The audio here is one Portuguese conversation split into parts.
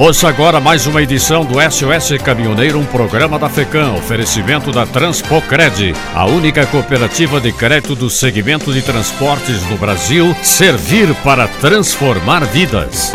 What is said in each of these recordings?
Ouça agora mais uma edição do SOS Caminhoneiro, um programa da FECAM, oferecimento da Transpocred, a única cooperativa de crédito do segmento de transportes no Brasil, servir para transformar vidas.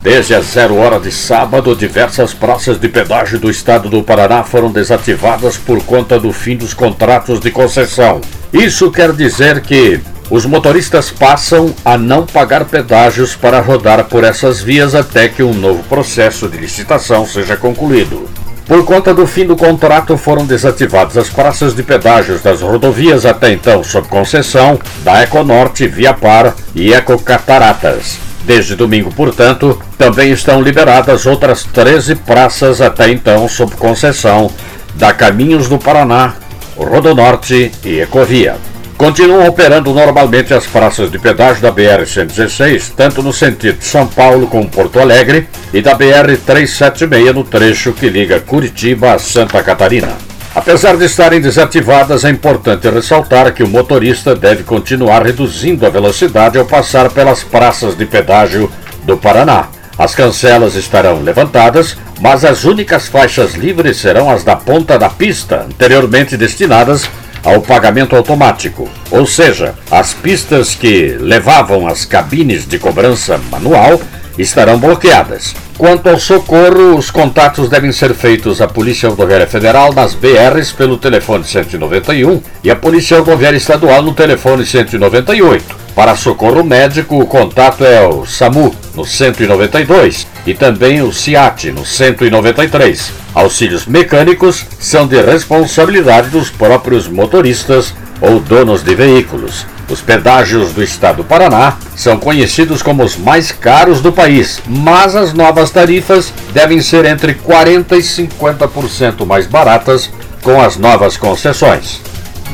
Desde a zero hora de sábado, diversas praças de pedágio do estado do Paraná foram desativadas por conta do fim dos contratos de concessão. Isso quer dizer que os motoristas passam a não pagar pedágios para rodar por essas vias até que um novo processo de licitação seja concluído. Por conta do fim do contrato, foram desativadas as praças de pedágios das rodovias até então sob concessão da Econorte, Via Par e Ecocataratas. Desde domingo, portanto, também estão liberadas outras 13 praças até então sob concessão da Caminhos do Paraná, Rodonorte e Ecovia. Continuam operando normalmente as praças de pedágio da BR-116, tanto no sentido São Paulo como Porto Alegre, e da BR-376 no trecho que liga Curitiba a Santa Catarina. Apesar de estarem desativadas, é importante ressaltar que o motorista deve continuar reduzindo a velocidade ao passar pelas praças de pedágio do Paraná. As cancelas estarão levantadas, mas as únicas faixas livres serão as da ponta da pista, anteriormente destinadas ao pagamento automático, ou seja, as pistas que levavam as cabines de cobrança manual estarão bloqueadas. Quanto ao socorro, os contatos devem ser feitos à Polícia Rodoviária Federal nas BRs pelo telefone 191 e à Polícia Rodoviária Estadual no telefone 198. Para socorro médico, o contato é o SAMU no 192 e também o CIAT no 193. Auxílios mecânicos são de responsabilidade dos próprios motoristas ou donos de veículos. Os pedágios do estado do Paraná são conhecidos como os mais caros do país, mas as novas tarifas devem ser entre 40% e 50% mais baratas com as novas concessões.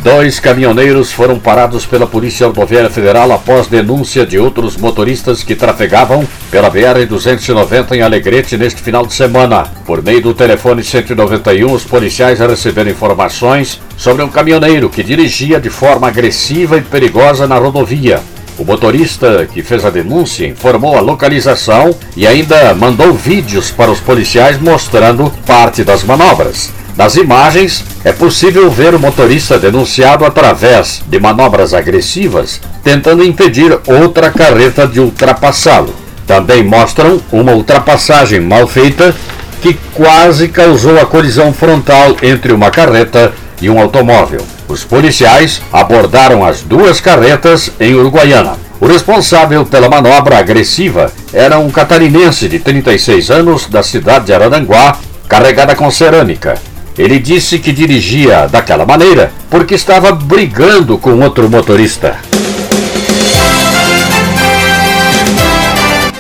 Dois caminhoneiros foram parados pela Polícia Rodoviária Federal após denúncia de outros motoristas que trafegavam pela BR-290 em Alegrete neste final de semana. Por meio do telefone 191, os policiais receberam informações sobre um caminhoneiro que dirigia de forma agressiva e perigosa na rodovia. O motorista que fez a denúncia informou a localização e ainda mandou vídeos para os policiais mostrando parte das manobras. Nas imagens, é possível ver o motorista denunciado através de manobras agressivas, tentando impedir outra carreta de ultrapassá-lo. Também mostram uma ultrapassagem mal feita que quase causou a colisão frontal entre uma carreta e um automóvel. Os policiais abordaram as duas carretas em Uruguaiana. O responsável pela manobra agressiva era um catarinense de 36 anos da cidade de Araranguá, carregada com cerâmica. Ele disse que dirigia daquela maneira porque estava brigando com outro motorista.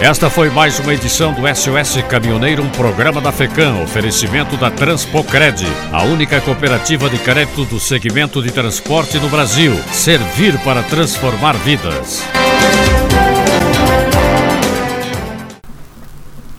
Esta foi mais uma edição do SOS Caminhoneiro, um programa da FECAM, oferecimento da Transpocred, a única cooperativa de crédito do segmento de transporte no Brasil. Servir para transformar vidas.